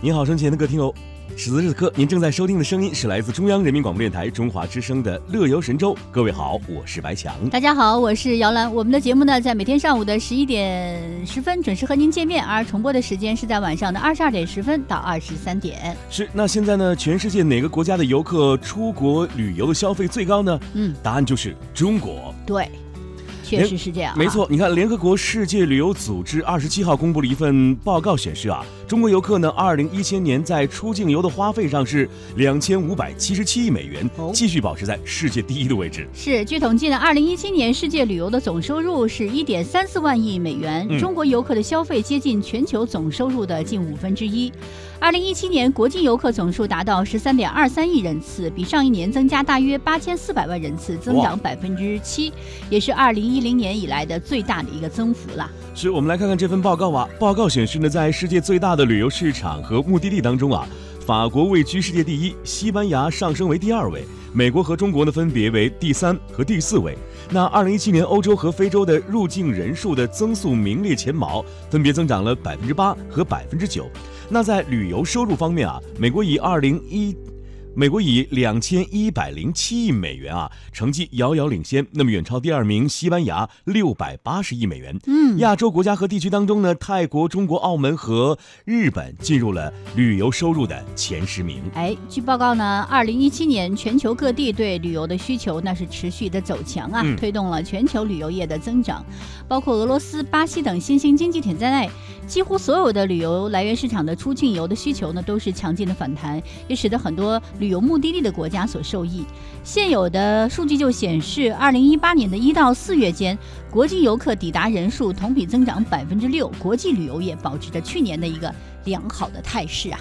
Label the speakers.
Speaker 1: 您好，生前的各位听友，此时此刻您正在收听的声音是来自中央人民广播电台中华之声的《乐游神州》。各位好，我是白强。
Speaker 2: 大家好，我是姚兰。我们的节目呢，在每天上午的十一点十分准时和您见面，而重播的时间是在晚上的二十二点十分到二十三点。
Speaker 1: 是，那现在呢，全世界哪个国家的游客出国旅游的消费最高呢？
Speaker 2: 嗯，
Speaker 1: 答案就是中国。
Speaker 2: 对。确实是这样，
Speaker 1: 没错。你看，联合国世界旅游组织二十七号公布了一份报告，显示啊，中国游客呢，二零一七年在出境游的花费上是两千五百七十七亿美元，继续保持在世界第一的位置。
Speaker 2: 是，据统计呢，二零一七年世界旅游的总收入是一点三四万亿美元，中国游客的消费接近全球总收入的近五分之一。二零一七年国际游客总数达到十三点二三亿人次，比上一年增加大约八千四百万人次，增长百分之七，也是二零一一零年以来的最大的一个增幅了。
Speaker 1: 是，我们来看看这份报告啊。报告显示呢，在世界最大的旅游市场和目的地当中啊，法国位居世界第一，西班牙上升为第二位，美国和中国呢分别为第三和第四位。那二零一七年欧洲和非洲的入境人数的增速名列前茅，分别增长了百分之八和百分之九。那在旅游收入方面啊，美国以二零一。美国以两千一百零七亿美元啊，成绩遥遥领先。那么远超第二名西班牙六百八十亿美元。
Speaker 2: 嗯，
Speaker 1: 亚洲国家和地区当中呢，泰国、中国、澳门和日本进入了旅游收入的前十名。
Speaker 2: 哎，据报告呢，二零一七年全球各地对旅游的需求那是持续的走强啊，推动了全球旅游业的增长。包括俄罗斯、巴西等新兴经济体在内，几乎所有的旅游来源市场的出境游的需求呢，都是强劲的反弹，也使得很多旅游目的地的国家所受益。现有的数据就显示，二零一八年的一到四月间，国际游客抵达人数同比增长百分之六，国际旅游业保持着去年的一个良好的态势啊。